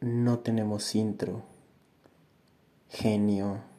no tenemos intro. Genio.